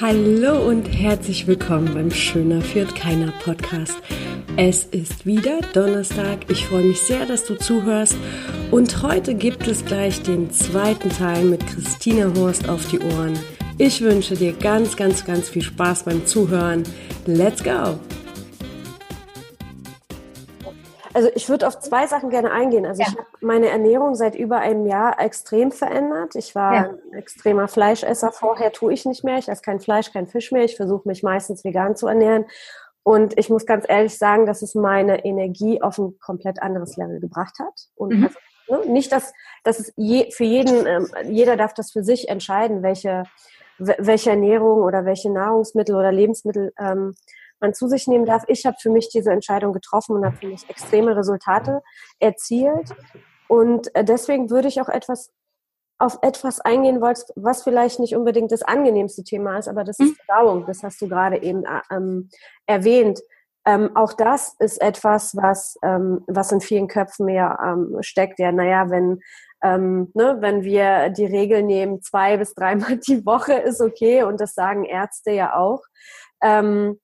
Hallo und herzlich willkommen beim Schöner führt keiner Podcast. Es ist wieder Donnerstag. Ich freue mich sehr, dass du zuhörst. Und heute gibt es gleich den zweiten Teil mit Christina Horst auf die Ohren. Ich wünsche dir ganz, ganz, ganz viel Spaß beim Zuhören. Let's go! Also ich würde auf zwei Sachen gerne eingehen. Also ja. ich habe meine Ernährung seit über einem Jahr extrem verändert. Ich war ja. ein extremer Fleischesser. Vorher tue ich nicht mehr. Ich esse kein Fleisch, kein Fisch mehr. Ich versuche mich meistens vegan zu ernähren. Und ich muss ganz ehrlich sagen, dass es meine Energie auf ein komplett anderes Level gebracht hat. Und mhm. also, ne, nicht, dass, dass es je, für jeden, ähm, jeder darf das für sich entscheiden, welche, welche Ernährung oder welche Nahrungsmittel oder Lebensmittel ähm, man zu sich nehmen darf. Ich habe für mich diese Entscheidung getroffen und habe für mich extreme Resultate erzielt. Und äh, deswegen würde ich auch etwas auf etwas eingehen wollen, was vielleicht nicht unbedingt das angenehmste Thema ist, aber das ist mhm. Verdauung. Das hast du gerade eben äh, ähm, erwähnt. Ähm, auch das ist etwas, was, ähm, was in vielen Köpfen mehr ähm, steckt. Ja, naja, wenn, ähm, ne, wenn wir die Regel nehmen, zwei bis dreimal die Woche ist okay und das sagen Ärzte ja auch. Ähm,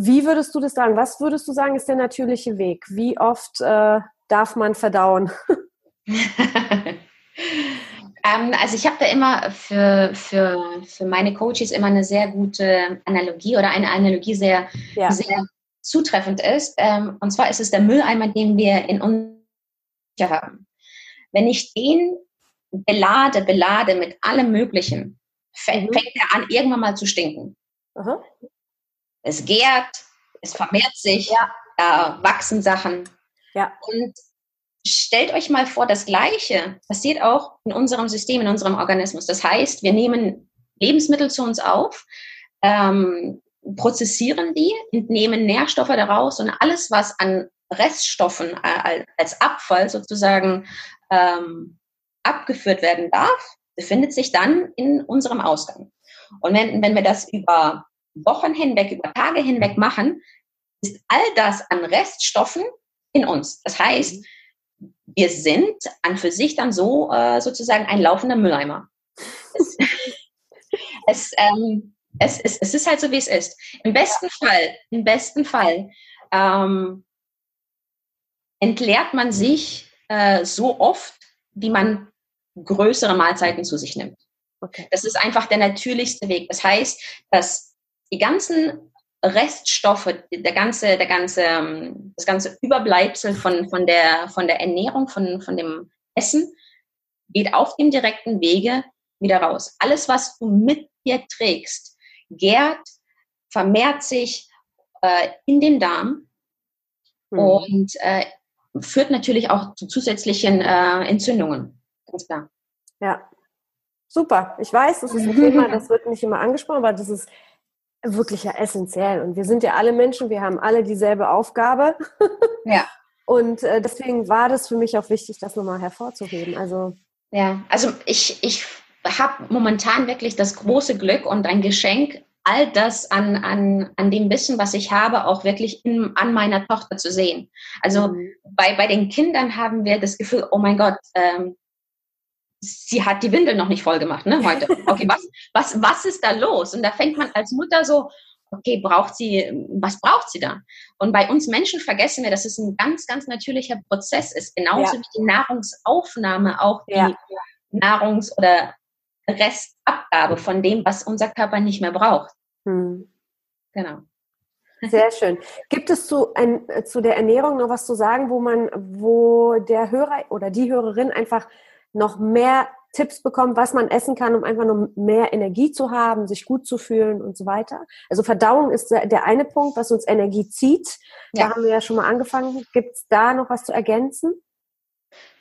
wie würdest du das sagen? Was würdest du sagen, ist der natürliche Weg? Wie oft äh, darf man verdauen? ähm, also ich habe da immer für, für, für meine Coaches immer eine sehr gute Analogie oder eine Analogie sehr, ja. sehr zutreffend ist. Ähm, und zwar ist es der Mülleimer, den wir in uns haben. Wenn ich den belade, belade mit allem Möglichen, fängt, mhm. fängt er an, irgendwann mal zu stinken. Aha. Es gärt, es vermehrt sich, ja. da wachsen Sachen. Ja. Und stellt euch mal vor, das Gleiche passiert auch in unserem System, in unserem Organismus. Das heißt, wir nehmen Lebensmittel zu uns auf, ähm, prozessieren die, entnehmen Nährstoffe daraus und alles, was an Reststoffen äh, als Abfall sozusagen ähm, abgeführt werden darf, befindet sich dann in unserem Ausgang. Und wenn, wenn wir das über Wochen hinweg, über Tage hinweg machen, ist all das an Reststoffen in uns. Das heißt, wir sind an für sich dann so äh, sozusagen ein laufender Mülleimer. Es, es, ähm, es, es, es, ist halt so, wie es ist. Im besten Fall, im besten Fall ähm, entleert man sich äh, so oft, wie man größere Mahlzeiten zu sich nimmt. Okay. Das ist einfach der natürlichste Weg. Das heißt, dass die ganzen Reststoffe, der ganze, der ganze, ähm, das ganze Überbleibsel von, von, der, von der Ernährung, von, von dem Essen, geht auf dem direkten Wege wieder raus. Alles, was du mit dir trägst, gärt, vermehrt sich äh, in den Darm mhm. und äh, führt natürlich auch zu zusätzlichen äh, Entzündungen. Ganz klar. Ja, super. Ich weiß, das ist ein Thema, das wird nicht immer angesprochen, aber das ist wirklich ja essentiell. Und wir sind ja alle Menschen, wir haben alle dieselbe Aufgabe. Ja. Und äh, deswegen war das für mich auch wichtig, das nochmal hervorzuheben. Also ja, also ich, ich habe momentan wirklich das große Glück und ein Geschenk, all das an, an, an dem Wissen, was ich habe, auch wirklich in, an meiner Tochter zu sehen. Also mhm. bei, bei den Kindern haben wir das Gefühl, oh mein Gott, ähm, sie hat die Windel noch nicht voll gemacht, ne, heute. Okay, was, was, was ist da los? Und da fängt man als Mutter so, okay, braucht sie, was braucht sie da? Und bei uns Menschen vergessen wir, dass es ein ganz, ganz natürlicher Prozess ist. Genauso ja. wie die Nahrungsaufnahme auch die ja. Nahrungs- oder Restabgabe von dem, was unser Körper nicht mehr braucht. Hm. Genau. Sehr schön. Gibt es zu, ein, zu der Ernährung noch was zu sagen, wo man, wo der Hörer oder die Hörerin einfach noch mehr Tipps bekommt, was man essen kann, um einfach noch mehr Energie zu haben, sich gut zu fühlen und so weiter. Also Verdauung ist der eine Punkt, was uns Energie zieht. Ja. Da haben wir ja schon mal angefangen. Gibt es da noch was zu ergänzen?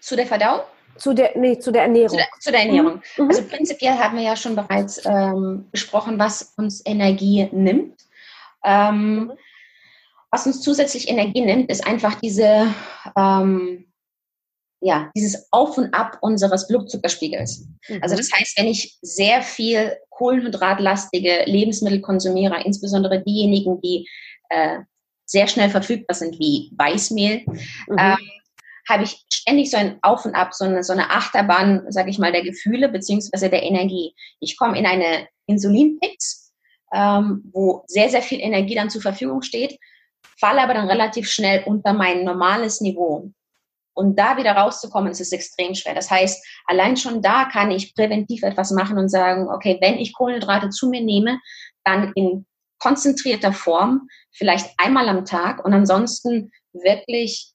Zu der Verdauung? Zu der, nee, zu der Ernährung. Zu der, zu der Ernährung. Mhm. Also prinzipiell haben wir ja schon bereits ähm, besprochen, was uns Energie nimmt. Ähm, mhm. Was uns zusätzlich Energie nimmt, ist einfach diese ähm, ja, dieses Auf und Ab unseres Blutzuckerspiegels. Mhm. Also das heißt, wenn ich sehr viel kohlenhydratlastige Lebensmittel konsumiere, insbesondere diejenigen, die äh, sehr schnell verfügbar sind, wie Weißmehl, mhm. ähm, habe ich ständig so ein Auf und Ab, so eine, so eine Achterbahn, sage ich mal, der Gefühle beziehungsweise der Energie. Ich komme in eine Insulinpix, ähm, wo sehr, sehr viel Energie dann zur Verfügung steht, falle aber dann relativ schnell unter mein normales Niveau. Und da wieder rauszukommen, ist es extrem schwer. Das heißt, allein schon da kann ich präventiv etwas machen und sagen, okay, wenn ich Kohlenhydrate zu mir nehme, dann in konzentrierter Form, vielleicht einmal am Tag und ansonsten wirklich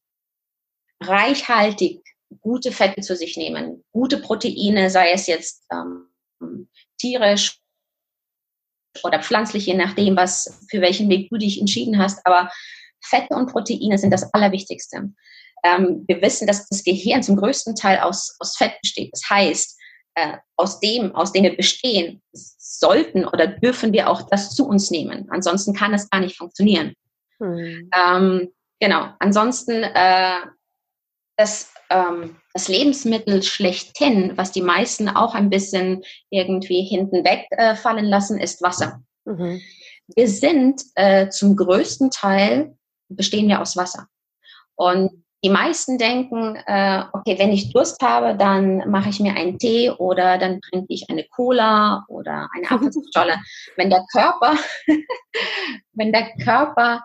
reichhaltig gute Fette zu sich nehmen, gute Proteine, sei es jetzt ähm, tierisch oder pflanzlich, je nachdem, was für welchen Weg du dich entschieden hast. Aber Fette und Proteine sind das Allerwichtigste. Ähm, wir wissen, dass das Gehirn zum größten Teil aus, aus Fett besteht. Das heißt, äh, aus dem, aus dem wir bestehen, sollten oder dürfen wir auch das zu uns nehmen. Ansonsten kann es gar nicht funktionieren. Hm. Ähm, genau. Ansonsten äh, das, ähm, das Lebensmittel schlechthin, was die meisten auch ein bisschen irgendwie hinten wegfallen äh, lassen, ist Wasser. Mhm. Wir sind äh, zum größten Teil bestehen wir aus Wasser. Und die meisten denken, äh, okay, wenn ich Durst habe, dann mache ich mir einen Tee oder dann trinke ich eine Cola oder eine Apfelschorle. wenn der Körper, wenn der Körper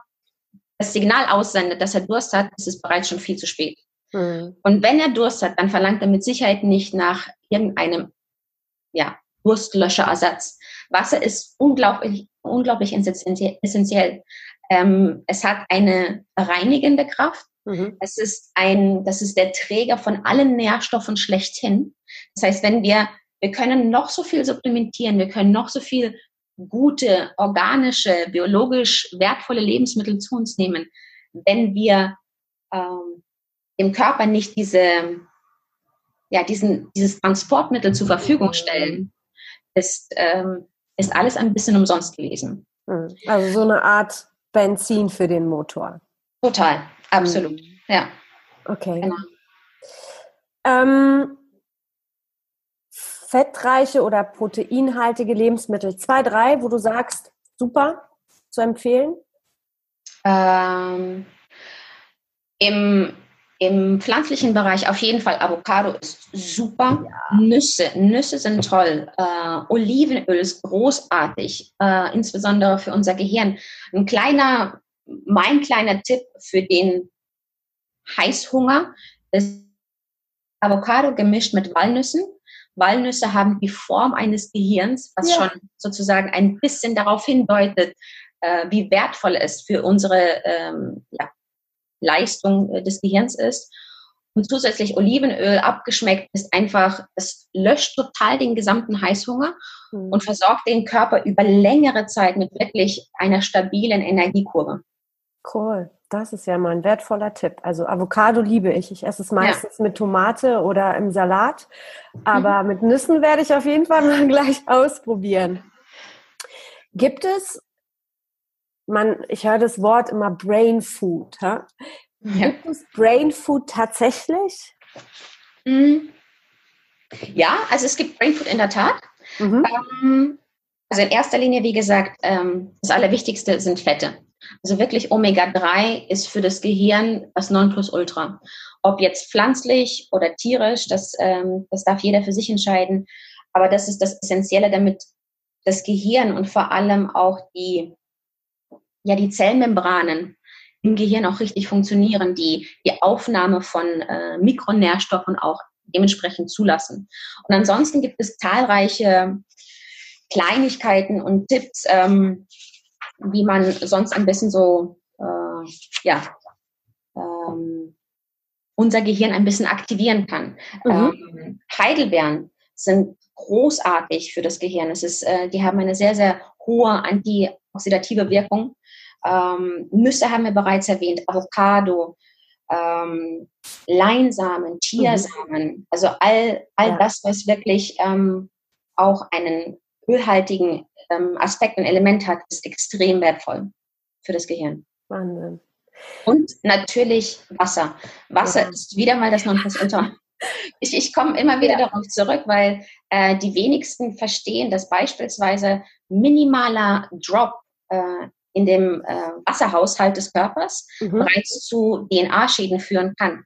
das Signal aussendet, dass er Durst hat, ist es bereits schon viel zu spät. Mhm. Und wenn er Durst hat, dann verlangt er mit Sicherheit nicht nach irgendeinem ja, Durstlöscherersatz. Wasser ist unglaublich, unglaublich essentiell. Ähm, es hat eine reinigende Kraft. Mhm. Es ist ein, das ist der Träger von allen Nährstoffen schlechthin. Das heißt, wenn wir, wir können noch so viel supplementieren, wir können noch so viel gute, organische, biologisch wertvolle Lebensmittel zu uns nehmen, wenn wir ähm, dem Körper nicht diese, ja, diesen, dieses Transportmittel zur Verfügung stellen, ist, ähm, ist alles ein bisschen umsonst gewesen. Mhm. Also so eine Art Benzin für den Motor. Total. Absolut, mhm. ja. Okay. Genau. Ähm, fettreiche oder proteinhaltige Lebensmittel. Zwei, drei, wo du sagst, super zu empfehlen? Ähm, im, Im pflanzlichen Bereich auf jeden Fall Avocado ist super. Ja. Nüsse, Nüsse sind toll. Äh, Olivenöl ist großartig, äh, insbesondere für unser Gehirn. Ein kleiner mein kleiner Tipp für den Heißhunger ist Avocado gemischt mit Walnüssen. Walnüsse haben die Form eines Gehirns, was ja. schon sozusagen ein bisschen darauf hindeutet, äh, wie wertvoll es für unsere ähm, ja, Leistung äh, des Gehirns ist. Und zusätzlich Olivenöl abgeschmeckt ist einfach, es löscht total den gesamten Heißhunger mhm. und versorgt den Körper über längere Zeit mit wirklich einer stabilen Energiekurve. Cool. Das ist ja mal ein wertvoller Tipp. Also Avocado liebe ich. Ich esse es meistens ja. mit Tomate oder im Salat. Aber mhm. mit Nüssen werde ich auf jeden Fall mal gleich ausprobieren. Gibt es, man, ich höre das Wort immer Brain Food. Ha? Ja. Gibt es Brain Food tatsächlich? Mhm. Ja, also es gibt Brain Food in der Tat. Mhm. Ähm, also in erster Linie, wie gesagt, ähm, das Allerwichtigste sind Fette. Also wirklich Omega-3 ist für das Gehirn das Nonplusultra. Ob jetzt pflanzlich oder tierisch, das, ähm, das darf jeder für sich entscheiden. Aber das ist das Essentielle, damit das Gehirn und vor allem auch die, ja, die Zellmembranen im Gehirn auch richtig funktionieren, die die Aufnahme von äh, Mikronährstoffen auch dementsprechend zulassen. Und ansonsten gibt es zahlreiche Kleinigkeiten und Tipps, ähm, wie man sonst ein bisschen so, äh, ja, ähm, unser Gehirn ein bisschen aktivieren kann. Mhm. Ähm, Heidelbeeren sind großartig für das Gehirn. Es ist, äh, die haben eine sehr, sehr hohe antioxidative Wirkung. Ähm, Nüsse haben wir bereits erwähnt, Avocado, ähm, Leinsamen, Chiasamen, mhm. also all, all ja. das, was wirklich ähm, auch einen ölhaltigen ähm, Aspekt und Element hat, ist extrem wertvoll für das Gehirn. Wahnsinn. Und natürlich Wasser. Wasser ja. ist wieder mal das Nonplusultra. Ich, ich komme immer wieder ja. darauf zurück, weil äh, die wenigsten verstehen, dass beispielsweise minimaler Drop äh, in dem äh, Wasserhaushalt des Körpers mhm. bereits zu DNA-Schäden führen kann.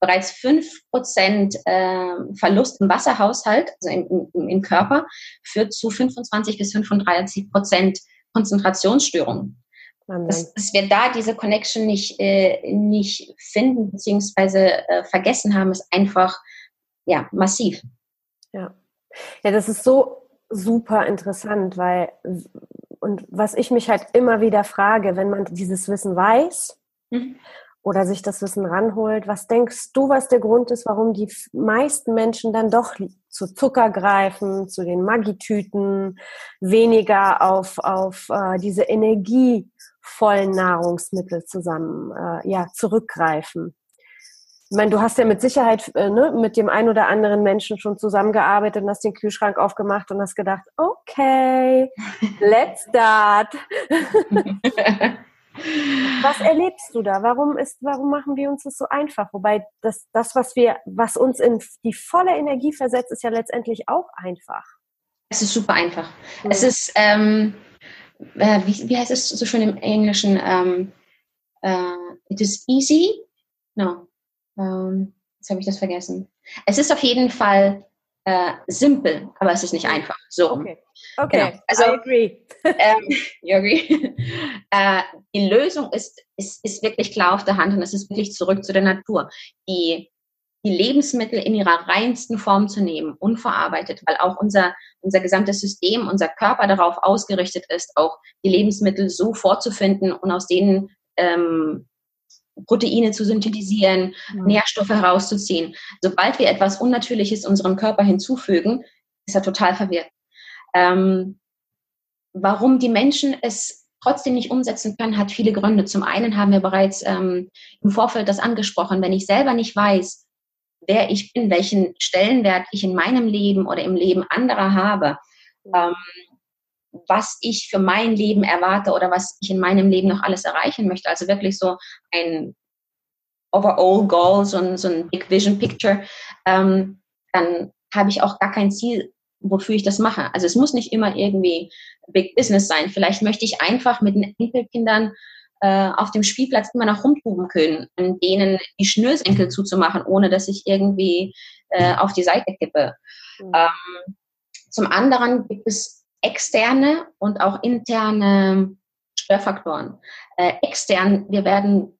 Bereits 5% äh, Verlust im Wasserhaushalt, also im, im, im Körper, führt zu 25 bis 35 Prozent Konzentrationsstörungen. Dass, dass, wir da diese Connection nicht, äh, nicht finden bzw. Äh, vergessen haben, ist einfach ja, massiv. Ja. ja, das ist so super interessant, weil und was ich mich halt immer wieder frage, wenn man dieses Wissen weiß mhm. Oder sich das Wissen ranholt, was denkst du, was der Grund ist, warum die meisten Menschen dann doch zu Zucker greifen, zu den Maggi-Tüten, weniger auf, auf äh, diese energievollen Nahrungsmittel zusammen, äh, ja, zurückgreifen? Ich meine, du hast ja mit Sicherheit äh, ne, mit dem einen oder anderen Menschen schon zusammengearbeitet und hast den Kühlschrank aufgemacht und hast gedacht, okay, let's start. was erlebst du da? Warum ist, warum machen wir uns das so einfach? Wobei das, das, was wir, was uns in die volle Energie versetzt, ist ja letztendlich auch einfach. Es ist super einfach. Mhm. Es ist, ähm, äh, wie, wie heißt es so schön im Englischen? Ähm, uh, it is easy. No. Ähm, jetzt habe ich das vergessen. Es ist auf jeden Fall äh, simpel, aber es ist nicht einfach. So. Okay. Okay. Genau. Also, I agree. ähm, you agree? äh, die Lösung ist, ist, ist wirklich klar auf der Hand und es ist wirklich zurück zu der Natur. Die, die Lebensmittel in ihrer reinsten Form zu nehmen, unverarbeitet, weil auch unser, unser gesamtes System, unser Körper darauf ausgerichtet ist, auch die Lebensmittel so vorzufinden und aus denen ähm, Proteine zu synthetisieren, mhm. Nährstoffe herauszuziehen. Sobald wir etwas Unnatürliches unserem Körper hinzufügen, ist er total verwirrt. Ähm, warum die Menschen es trotzdem nicht umsetzen können, hat viele Gründe. Zum einen haben wir bereits ähm, im Vorfeld das angesprochen, wenn ich selber nicht weiß, wer ich bin, welchen Stellenwert ich in meinem Leben oder im Leben anderer habe, ähm, was ich für mein Leben erwarte oder was ich in meinem Leben noch alles erreichen möchte. Also wirklich so ein overall Goal, so ein, so ein Big Vision Picture, ähm, dann habe ich auch gar kein Ziel, wofür ich das mache. Also es muss nicht immer irgendwie Big Business sein. Vielleicht möchte ich einfach mit den Enkelkindern äh, auf dem Spielplatz immer noch rumtoben können und denen die Schnürsenkel zuzumachen, ohne dass ich irgendwie äh, auf die Seite kippe. Mhm. Ähm, zum anderen gibt es externe und auch interne Störfaktoren. Äh, extern, wir werden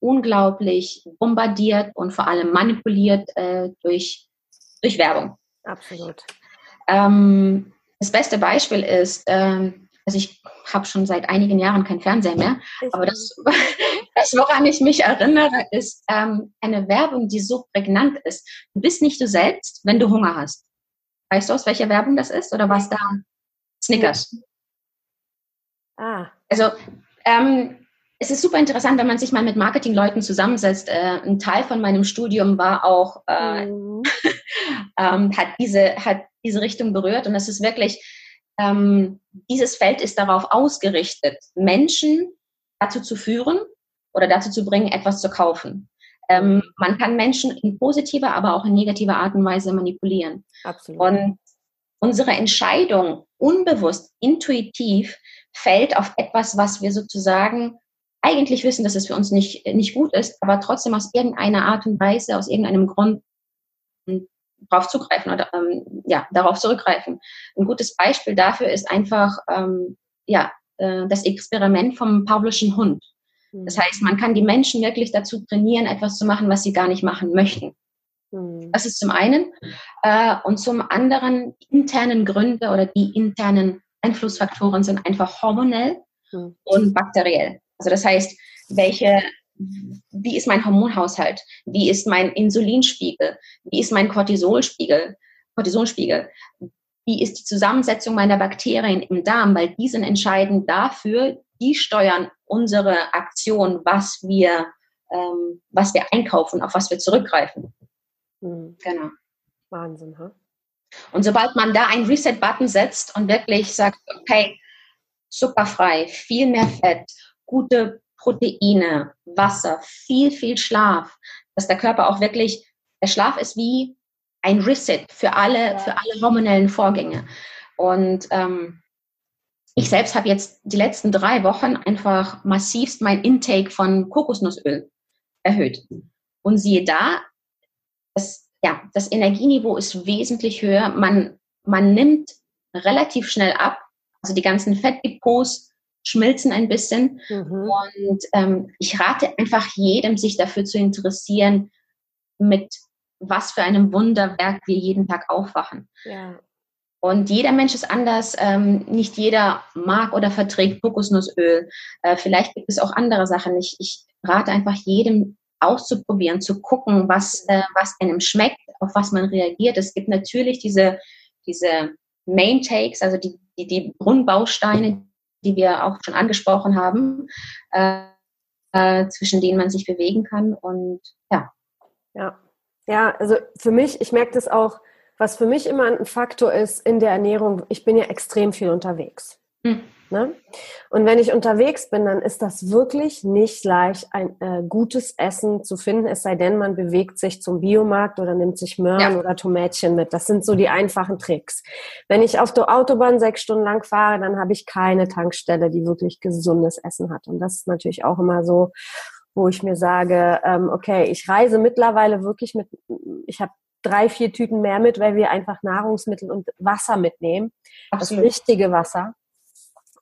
unglaublich bombardiert und vor allem manipuliert äh, durch, durch Werbung. Absolut. Ähm, das beste Beispiel ist, ähm, also ich habe schon seit einigen Jahren kein Fernseher mehr, aber das, das woran ich mich erinnere, ist ähm, eine Werbung, die so prägnant ist. Du bist nicht du selbst, wenn du Hunger hast. Weißt du, aus welcher Werbung das ist oder was da? Snickers. Ah. Also ähm, es ist super interessant, wenn man sich mal mit Marketingleuten zusammensetzt. Äh, ein Teil von meinem Studium war auch, äh, mhm. ähm, hat, diese, hat diese Richtung berührt und es ist wirklich, ähm, dieses Feld ist darauf ausgerichtet, Menschen dazu zu führen oder dazu zu bringen, etwas zu kaufen. Ähm, man kann Menschen in positiver, aber auch in negativer Art und Weise manipulieren. Absolut. Und unsere Entscheidung unbewusst, intuitiv fällt auf etwas, was wir sozusagen eigentlich wissen, dass es für uns nicht, nicht gut ist, aber trotzdem aus irgendeiner Art und Weise, aus irgendeinem Grund darauf zugreifen oder ähm, ja, darauf zurückgreifen. Ein gutes Beispiel dafür ist einfach ähm, ja, äh, das Experiment vom Pavlischen Hund. Das mhm. heißt, man kann die Menschen wirklich dazu trainieren, etwas zu machen, was sie gar nicht machen möchten. Mhm. Das ist zum einen. Äh, und zum anderen internen Gründe oder die internen Einflussfaktoren sind einfach hormonell mhm. und bakteriell. Also das heißt, welche, wie ist mein Hormonhaushalt? Wie ist mein Insulinspiegel? Wie ist mein Cortisolspiegel? Cortisolspiegel? Wie ist die Zusammensetzung meiner Bakterien im Darm? Weil die sind entscheidend dafür, die steuern unsere Aktion, was wir, ähm, was wir einkaufen, auf was wir zurückgreifen. Mhm. Genau. Wahnsinn, ha? Und sobald man da einen Reset-Button setzt und wirklich sagt, okay, zuckerfrei, viel mehr Fett, gute Proteine, Wasser, viel, viel Schlaf, dass der Körper auch wirklich, der Schlaf ist wie ein Reset für alle, ja. für alle hormonellen Vorgänge. Und ähm, ich selbst habe jetzt die letzten drei Wochen einfach massivst mein Intake von Kokosnussöl erhöht. Und siehe da, das, ja, das Energieniveau ist wesentlich höher. Man, man nimmt relativ schnell ab. Also die ganzen Fettdepots schmilzen ein bisschen. Mhm. Und ähm, ich rate einfach jedem, sich dafür zu interessieren, mit was für einem Wunderwerk wir jeden Tag aufwachen. Ja. Und jeder Mensch ist anders. Ähm, nicht jeder mag oder verträgt Kokosnussöl. Äh, vielleicht gibt es auch andere Sachen. Ich, ich rate einfach jedem auszuprobieren, zu gucken, was, äh, was einem schmeckt, auf was man reagiert. Es gibt natürlich diese, diese Main Takes, also die, die, die Grundbausteine, die wir auch schon angesprochen haben, äh, äh, zwischen denen man sich bewegen kann. Und ja. Ja. Ja, also für mich, ich merke das auch, was für mich immer ein Faktor ist in der Ernährung, ich bin ja extrem viel unterwegs. Mhm. Ne? Und wenn ich unterwegs bin, dann ist das wirklich nicht leicht, ein äh, gutes Essen zu finden, es sei denn, man bewegt sich zum Biomarkt oder nimmt sich Möhren ja. oder Tomätchen mit. Das sind so die einfachen Tricks. Wenn ich auf der Autobahn sechs Stunden lang fahre, dann habe ich keine Tankstelle, die wirklich gesundes Essen hat. Und das ist natürlich auch immer so, wo ich mir sage, ähm, okay, ich reise mittlerweile wirklich mit, ich habe drei, vier Tüten mehr mit, weil wir einfach Nahrungsmittel und Wasser mitnehmen. Absolut. Das richtige Wasser,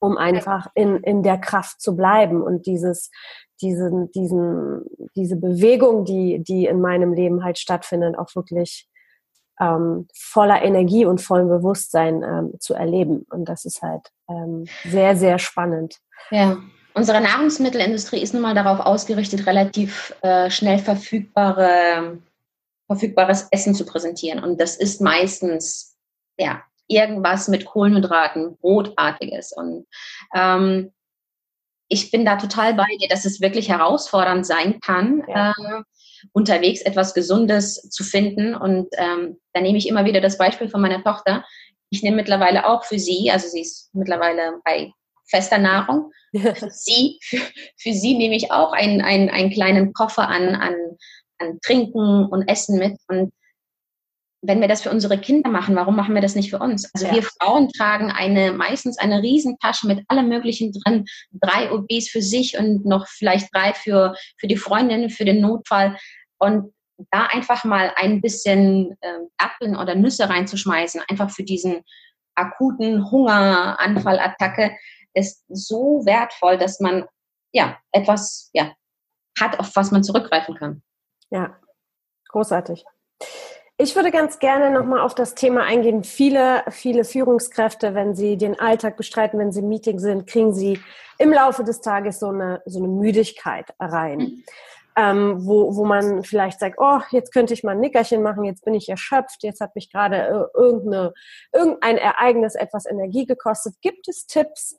um einfach in, in der Kraft zu bleiben und dieses, diesen, diesen, diese Bewegung, die, die in meinem Leben halt stattfindet, auch wirklich ähm, voller Energie und vollem Bewusstsein ähm, zu erleben. Und das ist halt ähm, sehr, sehr spannend. Ja. Unsere Nahrungsmittelindustrie ist nun mal darauf ausgerichtet, relativ äh, schnell verfügbare, verfügbares Essen zu präsentieren. Und das ist meistens ja, irgendwas mit Kohlenhydraten, Brotartiges. Und ähm, ich bin da total bei dir, dass es wirklich herausfordernd sein kann, ja. äh, unterwegs etwas Gesundes zu finden. Und ähm, da nehme ich immer wieder das Beispiel von meiner Tochter. Ich nehme mittlerweile auch für sie, also sie ist mittlerweile bei fester Nahrung. Für sie, für, für sie nehme ich auch einen, einen, einen kleinen Koffer an, an, an Trinken und Essen mit. Und wenn wir das für unsere Kinder machen, warum machen wir das nicht für uns? Also ja. wir Frauen tragen eine, meistens eine Riesentasche mit allem Möglichen drin, drei OBs für sich und noch vielleicht drei für, für die Freundin, für den Notfall. Und da einfach mal ein bisschen äh, Äpfeln oder Nüsse reinzuschmeißen, einfach für diesen akuten Hungeranfallattacke, ist so wertvoll, dass man ja etwas ja, hat, auf was man zurückgreifen kann. Ja, großartig. Ich würde ganz gerne nochmal auf das Thema eingehen. Viele, viele Führungskräfte, wenn sie den Alltag bestreiten, wenn sie im Meeting sind, kriegen sie im Laufe des Tages so eine, so eine Müdigkeit rein. Mhm. Ähm, wo, wo man vielleicht sagt, oh, jetzt könnte ich mal ein Nickerchen machen, jetzt bin ich erschöpft, jetzt hat mich gerade äh, irgendeine, irgendein Ereignis etwas Energie gekostet. Gibt es Tipps,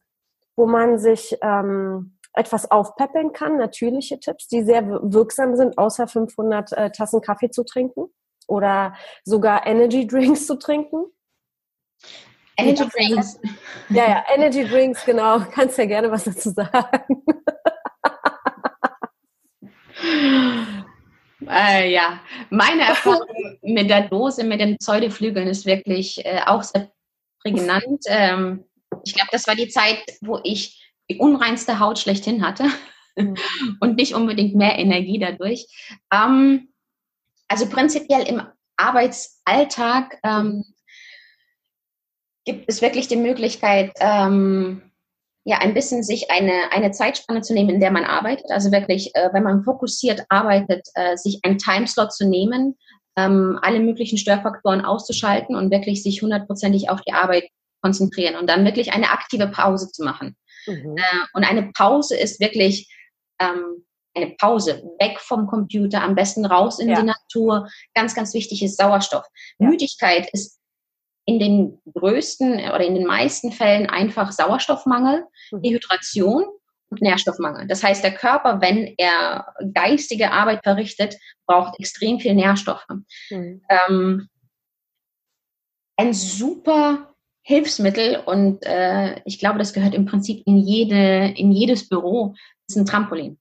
wo man sich ähm, etwas aufpäppeln kann, natürliche Tipps, die sehr wirksam sind, außer 500 äh, Tassen Kaffee zu trinken oder sogar Energy Drinks zu trinken. Energy Drinks. Ja, ja, Energy Drinks, genau. Kannst ja gerne was dazu sagen. Äh, ja, meine Erfahrung mit der Dose, mit den Pseudoflügeln ist wirklich äh, auch sehr prägnant. Ähm, ich glaube, das war die Zeit, wo ich die unreinste Haut schlechthin hatte mhm. und nicht unbedingt mehr Energie dadurch. Ähm, also prinzipiell im Arbeitsalltag ähm, gibt es wirklich die Möglichkeit, ähm, ja, ein bisschen sich eine, eine Zeitspanne zu nehmen, in der man arbeitet. Also wirklich, äh, wenn man fokussiert arbeitet, äh, sich einen Timeslot zu nehmen, ähm, alle möglichen Störfaktoren auszuschalten und wirklich sich hundertprozentig auf die Arbeit konzentrieren und dann wirklich eine aktive Pause zu machen. Mhm. Äh, und eine Pause ist wirklich ähm, eine Pause, weg vom Computer, am besten raus in ja. die Natur. Ganz, ganz wichtig ist Sauerstoff. Ja. Müdigkeit ist in den größten oder in den meisten Fällen einfach Sauerstoffmangel, mhm. Dehydration und Nährstoffmangel. Das heißt, der Körper, wenn er geistige Arbeit verrichtet, braucht extrem viel Nährstoffe. Mhm. Ähm, ein super Hilfsmittel und äh, ich glaube, das gehört im Prinzip in jede, in jedes Büro, ist ein Trampolin.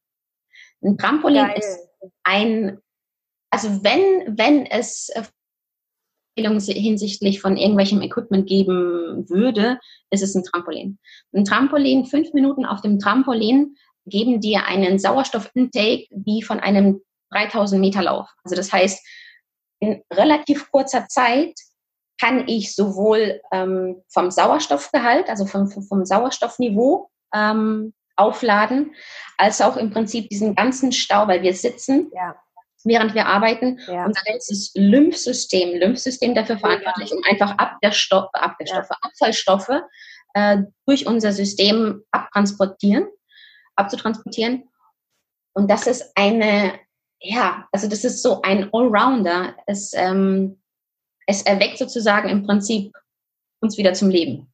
Ein Trampolin Geil. ist ein, also wenn, wenn es hinsichtlich von irgendwelchem Equipment geben würde, ist es ein Trampolin. Ein Trampolin, fünf Minuten auf dem Trampolin geben dir einen Sauerstoffintake wie von einem 3000 Meter Lauf. Also das heißt, in relativ kurzer Zeit kann ich sowohl ähm, vom Sauerstoffgehalt, also vom, vom Sauerstoffniveau ähm, aufladen, als auch im Prinzip diesen ganzen Stau, weil wir sitzen, ja. während wir arbeiten. Ja. Unser ganzes Lymphsystem, Lymphsystem dafür verantwortlich, ja. um einfach Abwehrstoff, Abwehrstoffe, Abfallstoffe äh, durch unser System abtransportieren, abzutransportieren. Und das ist eine, ja, also das ist so ein Allrounder. Es, ähm, es erweckt sozusagen im Prinzip uns wieder zum Leben.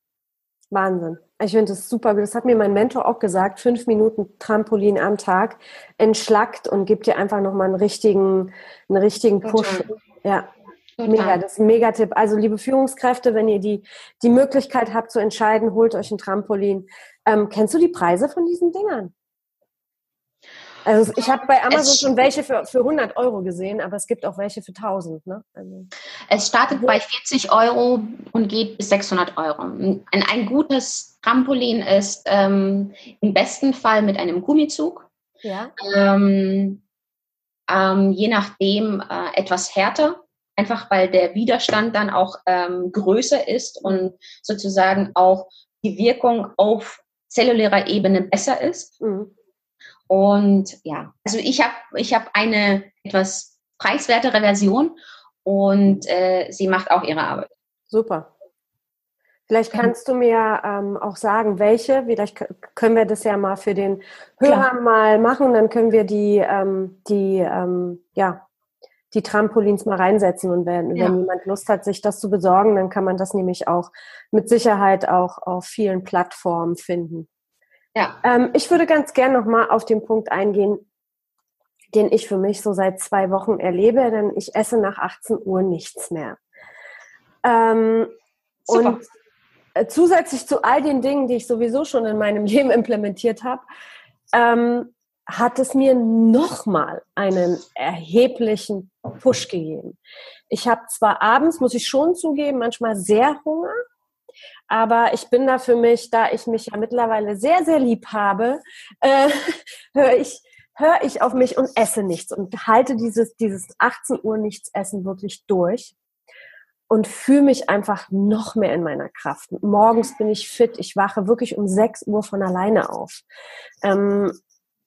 Wahnsinn. Ich finde das super. Das hat mir mein Mentor auch gesagt. Fünf Minuten Trampolin am Tag entschlackt und gibt dir einfach nochmal einen richtigen, einen richtigen Push. Ja. Total. Mega, das ist ein Megatipp. Also liebe Führungskräfte, wenn ihr die, die Möglichkeit habt zu entscheiden, holt euch ein Trampolin. Ähm, kennst du die Preise von diesen Dingern? Also ich habe bei Amazon schon welche für, für 100 Euro gesehen, aber es gibt auch welche für 1000. Ne? Also es startet bei 40 Euro und geht bis 600 Euro. Ein, ein gutes Trampolin ist ähm, im besten Fall mit einem Gummizug. Ja. Ähm, ähm, je nachdem äh, etwas härter, einfach weil der Widerstand dann auch ähm, größer ist und sozusagen auch die Wirkung auf zellulärer Ebene besser ist. Mhm. Und ja, also ich habe ich hab eine etwas preiswertere Version und äh, sie macht auch ihre Arbeit. Super. Vielleicht kannst du mir ähm, auch sagen, welche. Vielleicht können wir das ja mal für den Hörer Klar. mal machen. Dann können wir die, ähm, die, ähm, ja, die Trampolins mal reinsetzen. Und wenn, ja. wenn jemand Lust hat, sich das zu besorgen, dann kann man das nämlich auch mit Sicherheit auch auf vielen Plattformen finden. Ja. Ähm, ich würde ganz gern nochmal auf den Punkt eingehen, den ich für mich so seit zwei Wochen erlebe, denn ich esse nach 18 Uhr nichts mehr. Ähm, und äh, zusätzlich zu all den Dingen, die ich sowieso schon in meinem Leben implementiert habe, ähm, hat es mir nochmal einen erheblichen Push gegeben. Ich habe zwar abends, muss ich schon zugeben, manchmal sehr Hunger, aber ich bin da für mich, da ich mich ja mittlerweile sehr, sehr lieb habe, äh, höre ich, höre ich auf mich und esse nichts und halte dieses, dieses 18 Uhr nichts essen wirklich durch und fühle mich einfach noch mehr in meiner Kraft. Morgens bin ich fit, ich wache wirklich um 6 Uhr von alleine auf. Ähm,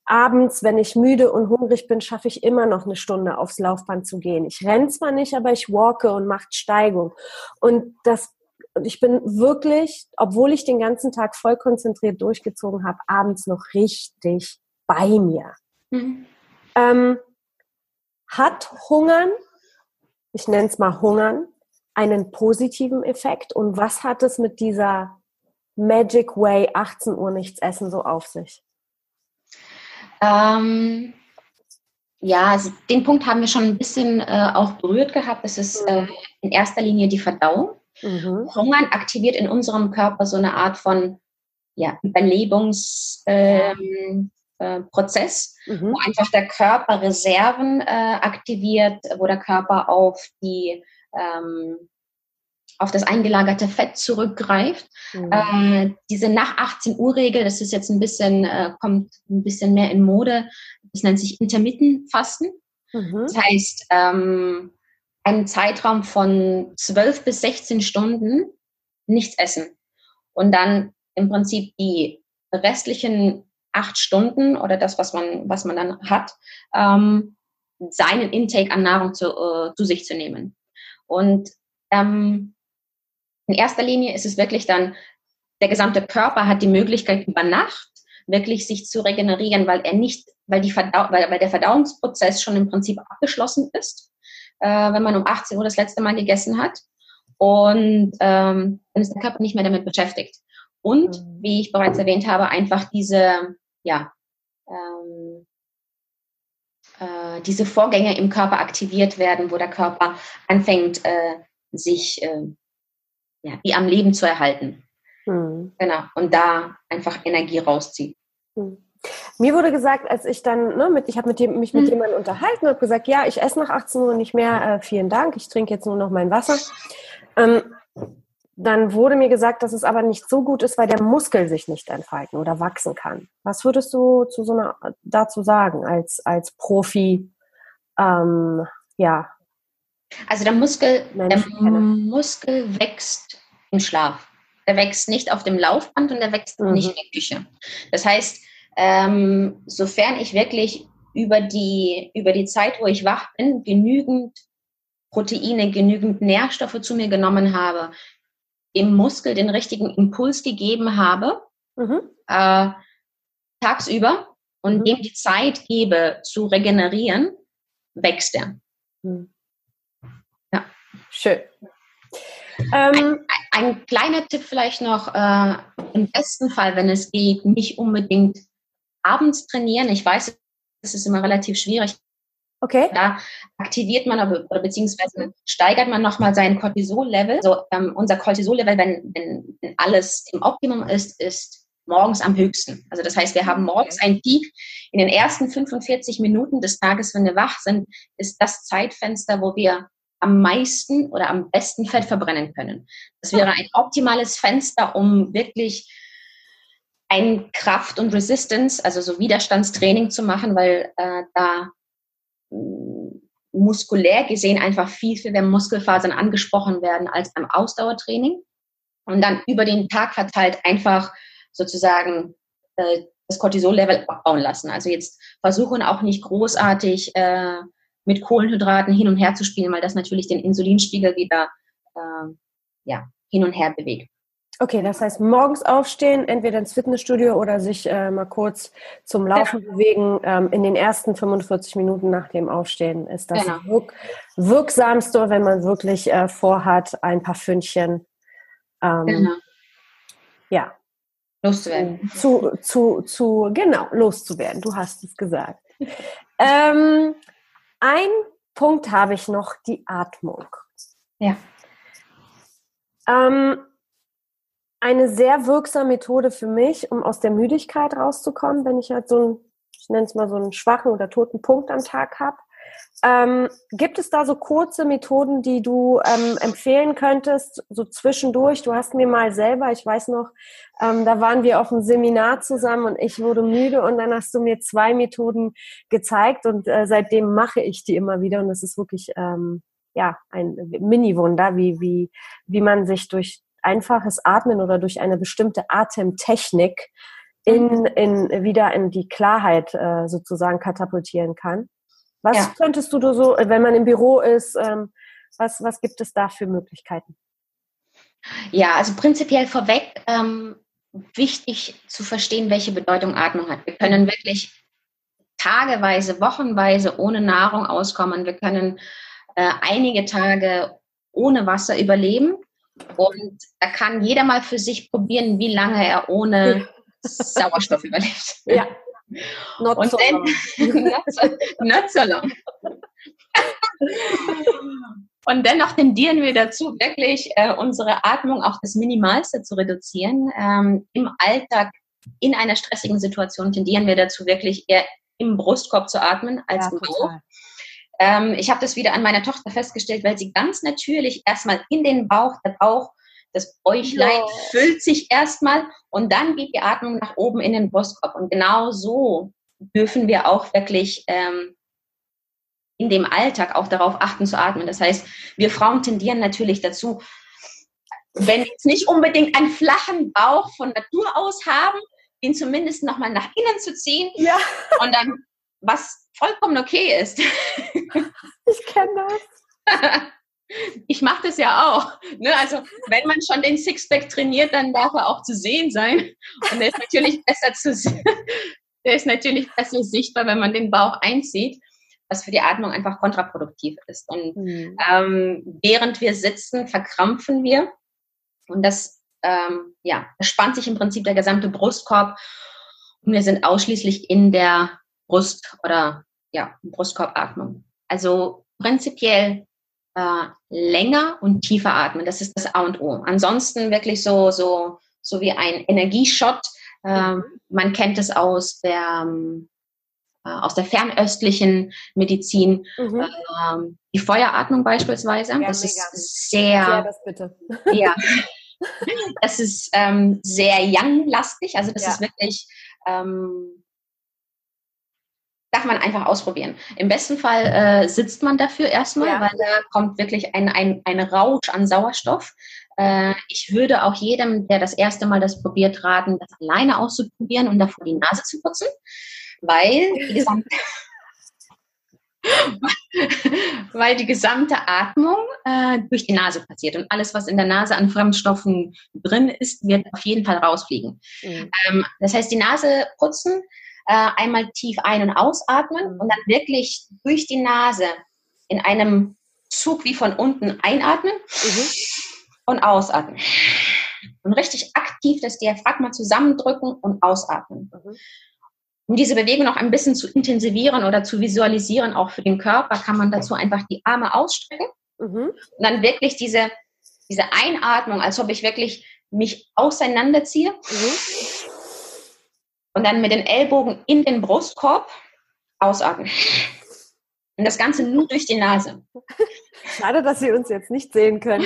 abends, wenn ich müde und hungrig bin, schaffe ich immer noch eine Stunde aufs Laufband zu gehen. Ich renne zwar nicht, aber ich walke und mache Steigung. Und das und ich bin wirklich, obwohl ich den ganzen Tag voll konzentriert durchgezogen habe, abends noch richtig bei mir. Mhm. Ähm, hat Hungern, ich nenne es mal Hungern, einen positiven Effekt? Und was hat es mit dieser Magic Way 18 Uhr nichts essen so auf sich? Ähm, ja, also den Punkt haben wir schon ein bisschen äh, auch berührt gehabt. Es ist äh, in erster Linie die Verdauung. Mhm. Hungern aktiviert in unserem Körper so eine Art von ja, Überlebungsprozess, ähm, äh, mhm. wo einfach der Körper Reserven äh, aktiviert, wo der Körper auf die ähm, auf das eingelagerte Fett zurückgreift. Mhm. Äh, diese nach 18 Uhr Regel, das ist jetzt ein bisschen, äh, kommt ein bisschen mehr in Mode. Das nennt sich Intermittent Fasten. Mhm. Das heißt, ähm, einen Zeitraum von 12 bis 16 Stunden nichts essen und dann im Prinzip die restlichen acht Stunden oder das, was man, was man dann hat, ähm, seinen Intake an Nahrung zu, äh, zu sich zu nehmen. Und ähm, in erster Linie ist es wirklich dann, der gesamte Körper hat die Möglichkeit über Nacht wirklich sich zu regenerieren, weil er nicht, weil, die Verdau weil, weil der Verdauungsprozess schon im Prinzip abgeschlossen ist äh, wenn man um 18 Uhr das letzte Mal gegessen hat. Und ähm, dann ist der Körper nicht mehr damit beschäftigt. Und mhm. wie ich bereits erwähnt habe, einfach diese, ja, ähm, äh, diese Vorgänge im Körper aktiviert werden, wo der Körper anfängt, äh, sich äh, ja, wie am Leben zu erhalten. Mhm. Genau. Und da einfach Energie rauszieht. Mhm. Mir wurde gesagt, als ich dann, ne, mit, ich habe mit dem, mich mit mhm. jemandem unterhalten und gesagt, ja, ich esse nach 18 Uhr nicht mehr, äh, vielen Dank, ich trinke jetzt nur noch mein Wasser. Ähm, dann wurde mir gesagt, dass es aber nicht so gut ist, weil der Muskel sich nicht entfalten oder wachsen kann. Was würdest du zu so einer, dazu sagen als, als Profi, ähm, ja, Also der Muskel, der Muskel wächst im Schlaf. Der wächst nicht auf dem Laufband und der wächst mhm. nicht in der Küche. Das heißt, ähm, sofern ich wirklich über die, über die Zeit, wo ich wach bin, genügend Proteine, genügend Nährstoffe zu mir genommen habe, im Muskel den richtigen Impuls gegeben habe, mhm. äh, tagsüber und mhm. dem die Zeit gebe zu regenerieren, wächst er. Mhm. Ja. Schön. Ähm, ein, ein, kleiner Tipp vielleicht noch, äh, im besten Fall, wenn es geht, nicht unbedingt abends trainieren. Ich weiß, es ist immer relativ schwierig. Okay. Da aktiviert man oder beziehungsweise steigert man nochmal sein Cortisol-Level. Also ähm, unser Cortisol-Level, wenn, wenn, wenn alles im Optimum ist, ist morgens am höchsten. Also das heißt, wir haben morgens einen Peak. In den ersten 45 Minuten des Tages, wenn wir wach sind, ist das Zeitfenster, wo wir am meisten oder am besten Fett verbrennen können. Das wäre ein optimales Fenster, um wirklich ein Kraft- und Resistance, also so Widerstandstraining zu machen, weil äh, da mm, muskulär gesehen einfach viel, viel mehr Muskelfasern angesprochen werden als beim Ausdauertraining. Und dann über den Tag verteilt einfach sozusagen äh, das Cortisol-Level abbauen lassen. Also jetzt versuchen auch nicht großartig äh, mit Kohlenhydraten hin und her zu spielen, weil das natürlich den Insulinspiegel wieder äh, ja, hin und her bewegt. Okay, das heißt morgens aufstehen, entweder ins Fitnessstudio oder sich äh, mal kurz zum Laufen genau. bewegen. Ähm, in den ersten 45 Minuten nach dem Aufstehen ist das genau. wirk wirksamste, wenn man wirklich äh, vorhat, ein paar Fündchen. Ähm, genau. Ja. Loszuwerden. Zu, zu, zu, genau, loszuwerden. Du hast es gesagt. ähm, ein Punkt habe ich noch, die Atmung. Ja. Ähm, eine sehr wirksame Methode für mich, um aus der Müdigkeit rauszukommen, wenn ich halt so einen, ich nenne es mal so einen schwachen oder toten Punkt am Tag habe. Ähm, gibt es da so kurze Methoden, die du ähm, empfehlen könntest, so zwischendurch? Du hast mir mal selber, ich weiß noch, ähm, da waren wir auf einem Seminar zusammen und ich wurde müde und dann hast du mir zwei Methoden gezeigt und äh, seitdem mache ich die immer wieder und es ist wirklich ähm, ja ein Mini-Wunder, wie, wie, wie man sich durch einfaches Atmen oder durch eine bestimmte Atemtechnik in, in, wieder in die Klarheit äh, sozusagen katapultieren kann. Was ja. könntest du so, wenn man im Büro ist, ähm, was, was gibt es da für Möglichkeiten? Ja, also prinzipiell vorweg ähm, wichtig zu verstehen, welche Bedeutung Atmung hat. Wir können wirklich tageweise, wochenweise ohne Nahrung auskommen. Wir können äh, einige Tage ohne Wasser überleben. Und da kann jeder mal für sich probieren, wie lange er ohne Sauerstoff überlebt. Ja. Not und so dann, not, so, not so long. Und dennoch tendieren wir dazu, wirklich äh, unsere Atmung auf das Minimalste zu reduzieren. Ähm, Im Alltag, in einer stressigen Situation, tendieren wir dazu, wirklich eher im Brustkorb zu atmen als ja, im Bauch. Ähm, ich habe das wieder an meiner Tochter festgestellt, weil sie ganz natürlich erstmal in den Bauch, der Bauch das Bäuchlein ja. füllt sich erstmal und dann geht die Atmung nach oben in den Brustkorb. Und genau so dürfen wir auch wirklich ähm, in dem Alltag auch darauf achten zu atmen. Das heißt, wir Frauen tendieren natürlich dazu, wenn wir jetzt nicht unbedingt einen flachen Bauch von Natur aus haben, den zumindest nochmal nach innen zu ziehen ja. und dann, was vollkommen okay ist. Ich kenne das. ich mache das ja auch. Ne? Also wenn man schon den Sixpack trainiert, dann darf er auch zu sehen sein. Und der ist natürlich besser zu der ist natürlich besser sichtbar, wenn man den Bauch einzieht, was für die Atmung einfach kontraproduktiv ist. Und mhm. ähm, während wir sitzen, verkrampfen wir. Und das, ähm, ja, spannt sich im Prinzip der gesamte Brustkorb. Und wir sind ausschließlich in der Brust- oder ja, Brustkorbatmung. Also prinzipiell äh, länger und tiefer atmen. Das ist das A und O. Ansonsten wirklich so, so, so wie ein Energieshot. Ähm, man kennt es aus der, ähm, äh, aus der fernöstlichen Medizin. Mhm. Ähm, die Feueratmung beispielsweise. Ja, das mega. ist sehr. Ja, das bitte. Ja. das ist ähm, sehr young-lastig. Also das ja. ist wirklich ähm, darf man einfach ausprobieren. Im besten Fall äh, sitzt man dafür erstmal, ja. weil da kommt wirklich ein, ein, ein Rausch an Sauerstoff. Äh, ich würde auch jedem, der das erste Mal das probiert, raten, das alleine auszuprobieren und davor die Nase zu putzen, weil die gesamte, weil die gesamte Atmung äh, durch die Nase passiert und alles, was in der Nase an Fremdstoffen drin ist, wird auf jeden Fall rausfliegen. Mhm. Ähm, das heißt, die Nase putzen, äh, einmal tief ein- und ausatmen und dann wirklich durch die Nase in einem Zug wie von unten einatmen mhm. und ausatmen. Und richtig aktiv das Diaphragma zusammendrücken und ausatmen. Mhm. Um diese Bewegung noch ein bisschen zu intensivieren oder zu visualisieren, auch für den Körper, kann man dazu einfach die Arme ausstrecken mhm. und dann wirklich diese, diese Einatmung, als ob ich wirklich mich auseinanderziehe. Mhm und dann mit den Ellbogen in den Brustkorb ausatmen. Und das Ganze nur durch die Nase. Schade, dass Sie uns jetzt nicht sehen können.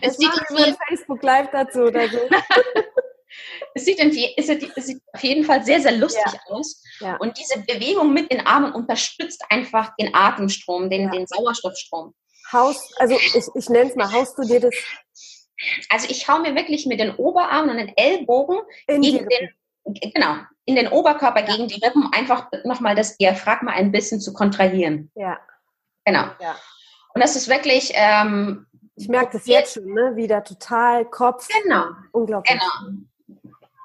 es sieht wie Facebook Live dazu oder so. es, sieht es, sieht auf jeden Fall sehr, sehr lustig ja. aus. Ja. Und diese Bewegung mit den Armen unterstützt einfach den Atemstrom, den, ja. den Sauerstoffstrom. Haust, also ich, ich nenne es mal, haust du dir das also ich hau mir wirklich mit den Oberarmen und den Ellbogen in gegen den, genau, in den Oberkörper ja. gegen die Rippen, um einfach nochmal das Diaphragma ein bisschen zu kontrahieren. Ja. Genau. Ja. Und das ist wirklich. Ähm, ich merke das jetzt schon, ne? Wieder total Kopf. Genau. Unglaublich. Genau.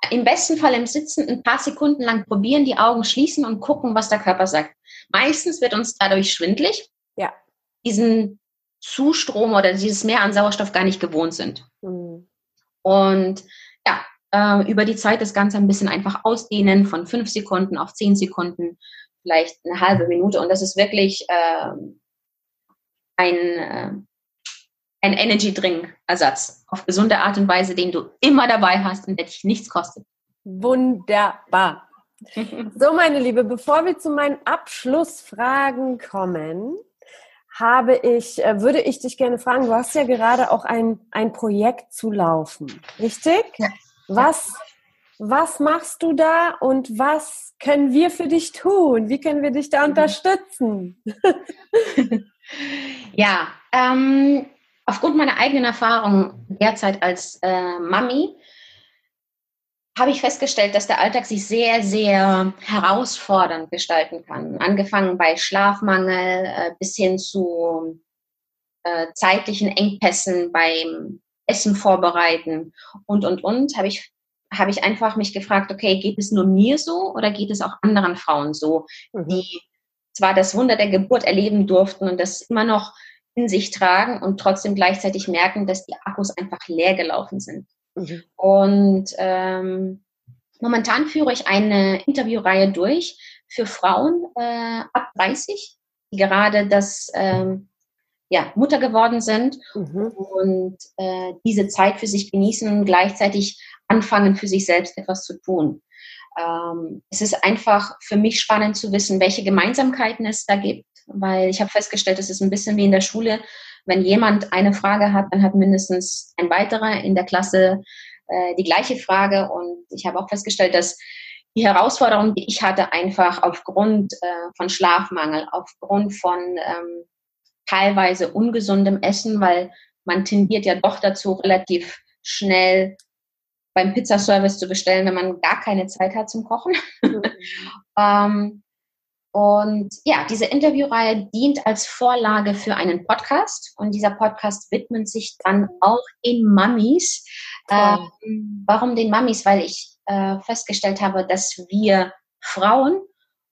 Im besten Fall im Sitzen ein paar Sekunden lang probieren, die Augen schließen und gucken, was der Körper sagt. Meistens wird uns dadurch schwindlig. Ja. Diesen Zustrom oder dieses Mehr an Sauerstoff gar nicht gewohnt sind. Mhm. Und ja, äh, über die Zeit das Ganze ein bisschen einfach ausdehnen von fünf Sekunden auf zehn Sekunden, vielleicht eine halbe Minute. Und das ist wirklich äh, ein, äh, ein Energy Drink Ersatz auf gesunde Art und Weise, den du immer dabei hast und der dich nichts kostet. Wunderbar. So, meine Liebe, bevor wir zu meinen Abschlussfragen kommen, habe ich, äh, würde ich dich gerne fragen, du hast ja gerade auch ein, ein Projekt zu laufen, richtig? Was, was machst du da und was können wir für dich tun? Wie können wir dich da mhm. unterstützen? ja, ähm, aufgrund meiner eigenen Erfahrung derzeit als äh, Mami habe ich festgestellt, dass der Alltag sich sehr, sehr herausfordernd gestalten kann. Angefangen bei Schlafmangel äh, bis hin zu äh, zeitlichen Engpässen beim Essen vorbereiten und, und, und, habe ich, habe ich einfach mich gefragt, okay, geht es nur mir so oder geht es auch anderen Frauen so, mhm. die zwar das Wunder der Geburt erleben durften und das immer noch in sich tragen und trotzdem gleichzeitig merken, dass die Akkus einfach leer gelaufen sind. Mhm. Und ähm, momentan führe ich eine Interviewreihe durch für Frauen äh, ab 30, die gerade das ähm, ja, Mutter geworden sind mhm. und äh, diese Zeit für sich genießen und gleichzeitig anfangen, für sich selbst etwas zu tun. Ähm, es ist einfach für mich spannend zu wissen, welche Gemeinsamkeiten es da gibt, weil ich habe festgestellt, es ist ein bisschen wie in der Schule. Wenn jemand eine Frage hat, dann hat mindestens ein weiterer in der Klasse äh, die gleiche Frage. Und ich habe auch festgestellt, dass die Herausforderung, die ich hatte, einfach aufgrund äh, von Schlafmangel, aufgrund von ähm, teilweise ungesundem Essen, weil man tendiert ja doch dazu, relativ schnell beim Pizzaservice zu bestellen, wenn man gar keine Zeit hat zum Kochen. Mhm. ähm, und ja, diese Interviewreihe dient als Vorlage für einen Podcast und dieser Podcast widmet sich dann auch den Mummies. Ähm, warum den Mummies? Weil ich äh, festgestellt habe, dass wir Frauen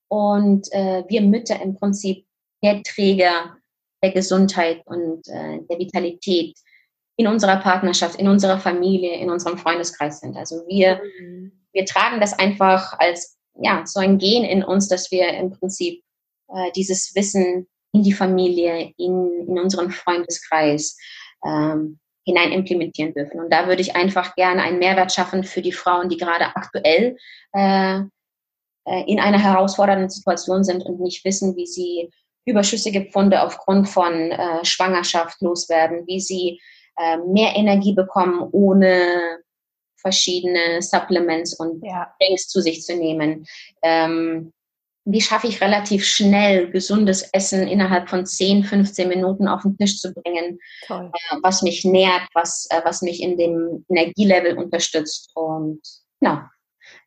und äh, wir Mütter im Prinzip der Träger der Gesundheit und äh, der Vitalität in unserer Partnerschaft, in unserer Familie, in unserem Freundeskreis sind. Also wir, mhm. wir tragen das einfach als ja, so ein Gen in uns, dass wir im Prinzip äh, dieses Wissen in die Familie, in, in unseren Freundeskreis ähm, hinein implementieren dürfen. Und da würde ich einfach gerne einen Mehrwert schaffen für die Frauen, die gerade aktuell äh, äh in einer herausfordernden Situation sind und nicht wissen, wie sie überschüssige Pfunde aufgrund von äh, Schwangerschaft loswerden, wie sie äh, mehr Energie bekommen, ohne verschiedene Supplements und ja. Drinks zu sich zu nehmen. Ähm, wie schaffe ich relativ schnell gesundes Essen innerhalb von 10, 15 Minuten auf den Tisch zu bringen, äh, was mich nährt, was, äh, was mich in dem Energielevel unterstützt. Und ja,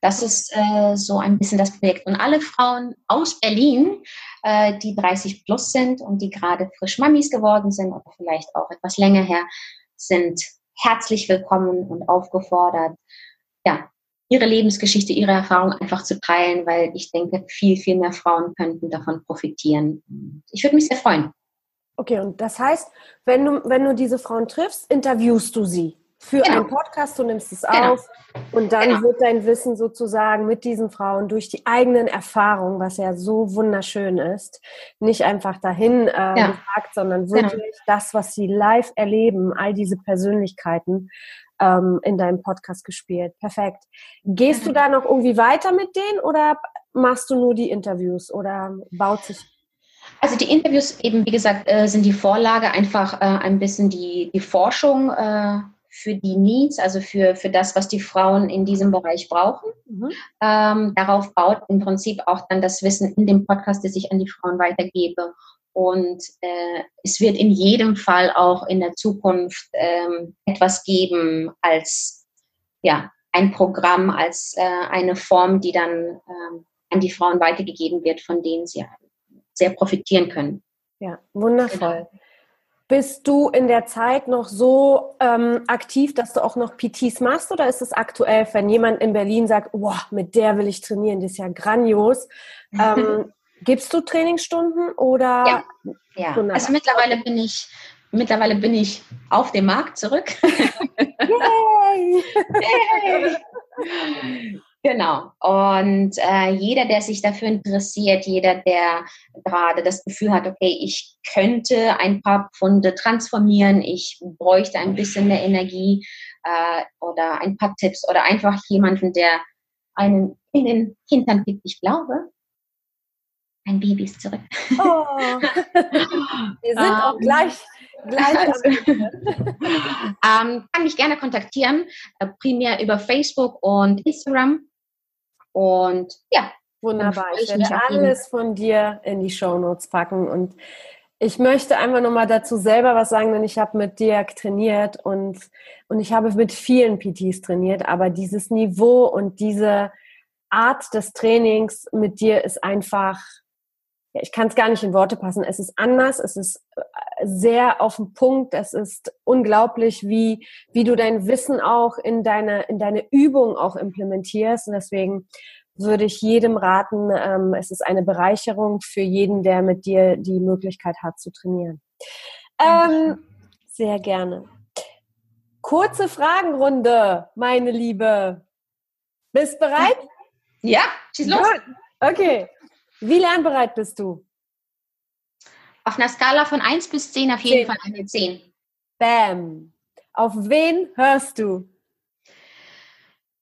das ist äh, so ein bisschen das Projekt. Und alle Frauen aus Berlin, äh, die 30 plus sind und die gerade frisch Mamis geworden sind oder vielleicht auch etwas länger her, sind herzlich willkommen und aufgefordert, ja, ihre Lebensgeschichte, ihre Erfahrung einfach zu teilen, weil ich denke, viel, viel mehr Frauen könnten davon profitieren. Ich würde mich sehr freuen. Okay, und das heißt, wenn du, wenn du diese Frauen triffst, interviewst du sie für genau. einen Podcast, du nimmst es genau. auf und dann genau. wird dein Wissen sozusagen mit diesen Frauen durch die eigenen Erfahrungen, was ja so wunderschön ist, nicht einfach dahin äh, ja. gesagt, sondern genau. wirklich das, was sie live erleben, all diese Persönlichkeiten ähm, in deinem Podcast gespielt. Perfekt. Gehst du da noch irgendwie weiter mit denen oder machst du nur die Interviews oder baut sich also die Interviews eben, wie gesagt, äh, sind die Vorlage, einfach äh, ein bisschen die, die Forschung äh, für die Needs, also für, für das, was die Frauen in diesem Bereich brauchen. Mhm. Ähm, darauf baut im Prinzip auch dann das Wissen in dem Podcast, das ich an die Frauen weitergebe. Und äh, es wird in jedem Fall auch in der Zukunft ähm, etwas geben als ja, ein Programm, als äh, eine Form, die dann ähm, an die Frauen weitergegeben wird, von denen sie sehr profitieren können. Ja, wundervoll. Genau. Bist du in der Zeit noch so ähm, aktiv, dass du auch noch PTs machst oder ist es aktuell, wenn jemand in Berlin sagt, wow, mit der will ich trainieren, das ist ja grandios. Ähm, gibst du Trainingsstunden oder? Ja, ja. also mittlerweile bin ich mittlerweile bin ich auf dem Markt zurück. Yay! Yay! Genau. Und äh, jeder, der sich dafür interessiert, jeder, der gerade das Gefühl hat, okay, ich könnte ein paar Pfunde transformieren, ich bräuchte ein bisschen mehr Energie äh, oder ein paar Tipps oder einfach jemanden, der einen in den Hintern pickt. Ich glaube, ein Baby ist zurück. Oh. Wir sind um, auch ähm, gleich. gleich also, ähm, kann mich gerne kontaktieren, äh, primär über Facebook und Instagram. Und ja. Wunderbar. Ich werde alles von dir in die Show Notes packen und ich möchte einfach nochmal dazu selber was sagen, denn ich habe mit Dirk trainiert und, und ich habe mit vielen PTs trainiert, aber dieses Niveau und diese Art des Trainings mit dir ist einfach, ja, ich kann es gar nicht in Worte passen. Es ist anders, es ist äh, sehr auf den Punkt, es ist unglaublich, wie, wie du dein Wissen auch in deine, in deine Übung auch implementierst. Und deswegen würde ich jedem raten, ähm, es ist eine Bereicherung für jeden, der mit dir die Möglichkeit hat zu trainieren. Ähm, sehr gerne. Kurze Fragenrunde, meine Liebe. Bist bereit? Ja, schieß los. Okay. Wie lernbereit bist du? Auf einer Skala von 1 bis 10 auf jeden 10. Fall eine 10. Bam. Auf wen hörst du?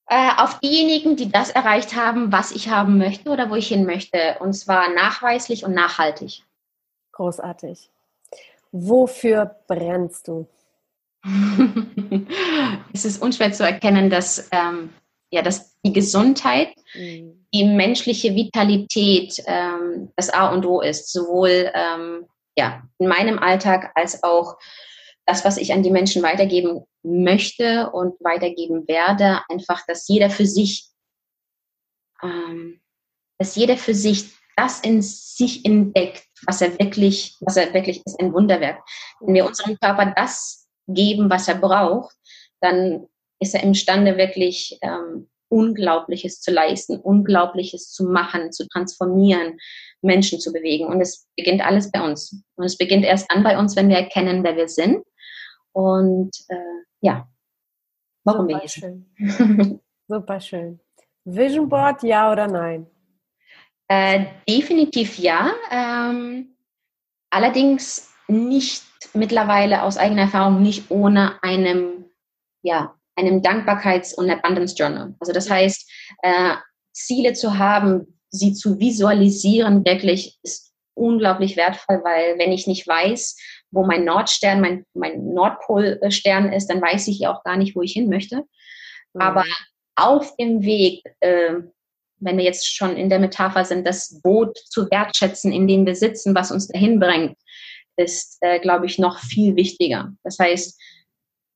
Äh, auf diejenigen, die das erreicht haben, was ich haben möchte oder wo ich hin möchte. Und zwar nachweislich und nachhaltig. Großartig. Wofür brennst du? es ist unschwer zu erkennen, dass, ähm, ja, dass die Gesundheit, mhm. die menschliche Vitalität ähm, das A und O ist, sowohl ähm, ja, in meinem Alltag als auch das, was ich an die Menschen weitergeben möchte und weitergeben werde, einfach, dass jeder für sich, ähm, dass jeder für sich das in sich entdeckt, was er wirklich, was er wirklich ist, ein Wunderwerk. Wenn wir unserem Körper das geben, was er braucht, dann ist er imstande, wirklich ähm, Unglaubliches zu leisten, Unglaubliches zu machen, zu transformieren, Menschen zu bewegen. Und es beginnt alles bei uns. Und es beginnt erst dann bei uns, wenn wir erkennen, wer wir sind. Und äh, ja, warum Super wir hier schön. Super schön. Vision Board, ja oder nein? Äh, definitiv ja. Ähm, allerdings nicht mittlerweile aus eigener Erfahrung nicht ohne einem, ja, einem Dankbarkeits- und Abundance Journal. Also das heißt, äh, Ziele zu haben, sie zu visualisieren, wirklich ist unglaublich wertvoll, weil wenn ich nicht weiß, wo mein Nordstern, mein, mein Nordpolstern ist, dann weiß ich ja auch gar nicht, wo ich hin möchte. Mhm. Aber auf dem Weg, äh, wenn wir jetzt schon in der Metapher sind, das Boot zu wertschätzen, in dem wir sitzen, was uns dahin bringt, ist, äh, glaube ich, noch viel wichtiger. Das heißt,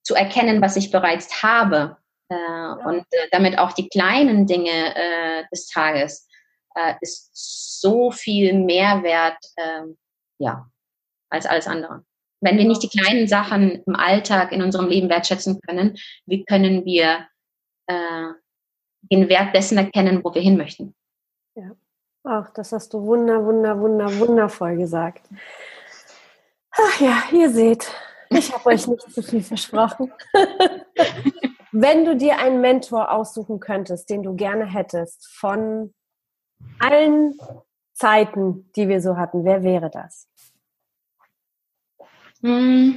zu erkennen, was ich bereits habe äh, ja. und äh, damit auch die kleinen Dinge äh, des Tages äh, ist so viel mehr wert, ähm, ja, als alles andere. Wenn wir nicht die kleinen Sachen im Alltag in unserem Leben wertschätzen können, wie können wir äh, den Wert dessen erkennen, wo wir hin möchten? Ja, ach, das hast du wunder, wunder, wunder, wundervoll gesagt. Ach ja, ihr seht, ich habe euch nicht zu viel versprochen. Wenn du dir einen Mentor aussuchen könntest, den du gerne hättest, von allen Zeiten, die wir so hatten, wer wäre das? Hm.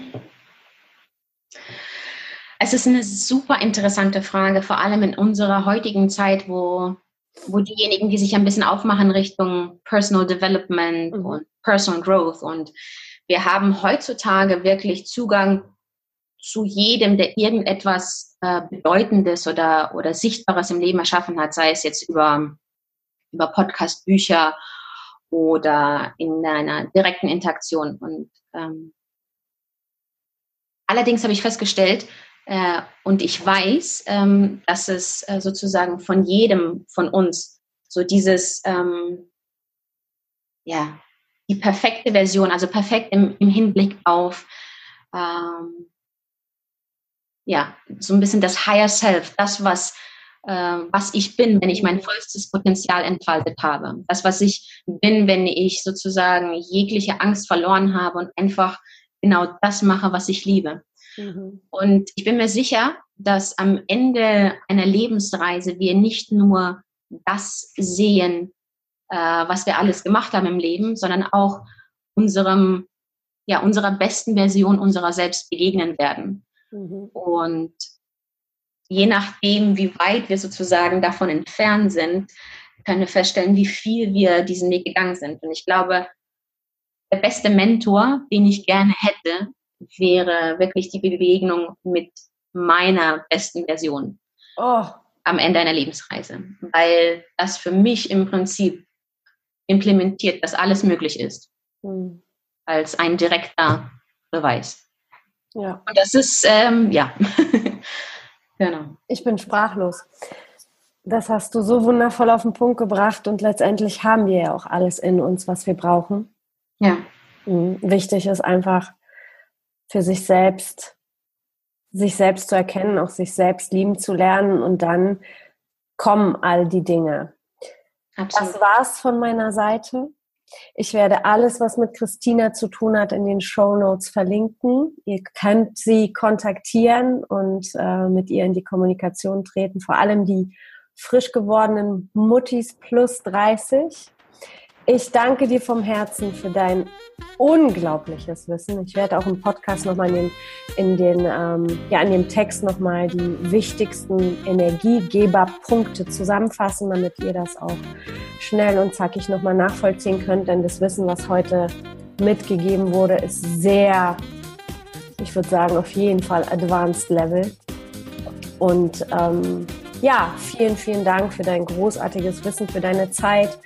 Es ist eine super interessante Frage, vor allem in unserer heutigen Zeit, wo, wo diejenigen, die sich ein bisschen aufmachen Richtung Personal Development mhm. und Personal Growth und wir haben heutzutage wirklich Zugang zu jedem, der irgendetwas äh, Bedeutendes oder, oder Sichtbares im Leben erschaffen hat, sei es jetzt über, über Podcast, Bücher oder in einer direkten Interaktion. Und ähm, allerdings habe ich festgestellt, äh, und ich weiß, ähm, dass es äh, sozusagen von jedem von uns so dieses, ähm, ja, die perfekte Version, also perfekt im, im Hinblick auf, ähm, ja, so ein bisschen das Higher Self, das, was, äh, was ich bin, wenn ich mein vollstes Potenzial entfaltet habe. Das, was ich bin, wenn ich sozusagen jegliche Angst verloren habe und einfach genau das mache, was ich liebe. Mhm. Und ich bin mir sicher, dass am Ende einer Lebensreise wir nicht nur das sehen, äh, was wir alles gemacht haben im Leben, sondern auch unserem, ja, unserer besten Version unserer selbst begegnen werden. Mhm. Und je nachdem, wie weit wir sozusagen davon entfernt sind, können wir feststellen, wie viel wir diesen Weg gegangen sind. Und ich glaube, der beste Mentor, den ich gerne hätte, wäre wirklich die Begegnung mit meiner besten Version oh. am Ende einer Lebensreise, weil das für mich im Prinzip implementiert, dass alles möglich ist, hm. als ein direkter Beweis. Ja. Und das ist, ähm, ja, genau. Ich bin sprachlos. Das hast du so wundervoll auf den Punkt gebracht und letztendlich haben wir ja auch alles in uns, was wir brauchen. Ja. Hm. Wichtig ist einfach für sich selbst, sich selbst zu erkennen, auch sich selbst lieben zu lernen und dann kommen all die Dinge. Absolut. Das war's von meiner Seite. Ich werde alles, was mit Christina zu tun hat, in den Show Notes verlinken. Ihr könnt sie kontaktieren und äh, mit ihr in die Kommunikation treten. Vor allem die frisch gewordenen Muttis plus 30. Ich danke dir vom Herzen für dein unglaubliches Wissen. Ich werde auch im Podcast nochmal in in den ähm, ja, in dem Text nochmal die wichtigsten Energiegeberpunkte zusammenfassen, damit ihr das auch schnell und zackig nochmal nachvollziehen könnt. Denn das Wissen, was heute mitgegeben wurde, ist sehr, ich würde sagen, auf jeden Fall Advanced Level. Und ähm, ja, vielen, vielen Dank für dein großartiges Wissen, für deine Zeit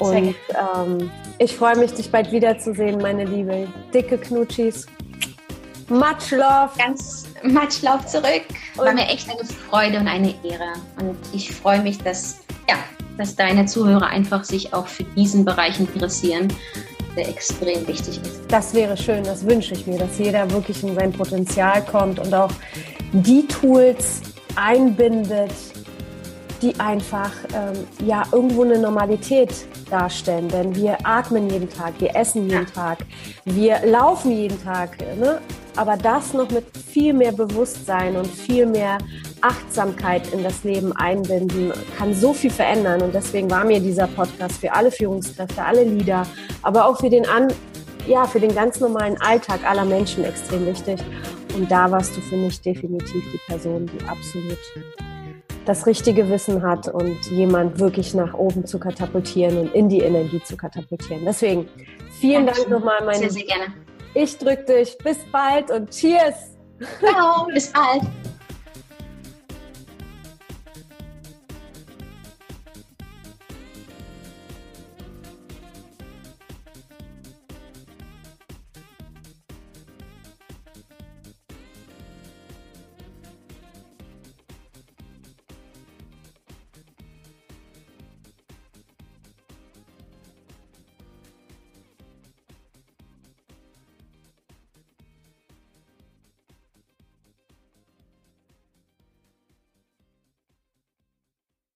und ähm, ich freue mich, dich bald wiederzusehen, meine Liebe. Dicke Knutschis. Much love. Ganz much love zurück. Und War mir echt eine Freude und eine Ehre. Und ich freue mich, dass, ja, dass deine Zuhörer einfach sich auch für diesen Bereich interessieren, der extrem wichtig ist. Das wäre schön, das wünsche ich mir, dass jeder wirklich in sein Potenzial kommt und auch die Tools einbindet, die einfach ähm, ja irgendwo eine Normalität darstellen. Denn wir atmen jeden Tag, wir essen jeden Tag, wir laufen jeden Tag. Ne? Aber das noch mit viel mehr Bewusstsein und viel mehr Achtsamkeit in das Leben einbinden, kann so viel verändern. Und deswegen war mir dieser Podcast für alle Führungskräfte, alle Leader, aber auch für den, An ja, für den ganz normalen Alltag aller Menschen extrem wichtig. Und da warst du für mich definitiv die Person, die absolut das richtige Wissen hat und jemand wirklich nach oben zu katapultieren und in die Energie zu katapultieren. Deswegen vielen Dank nochmal, meine. Sehr, sehr gerne. Ich drücke dich. Bis bald und Cheers. Ciao, bis bald.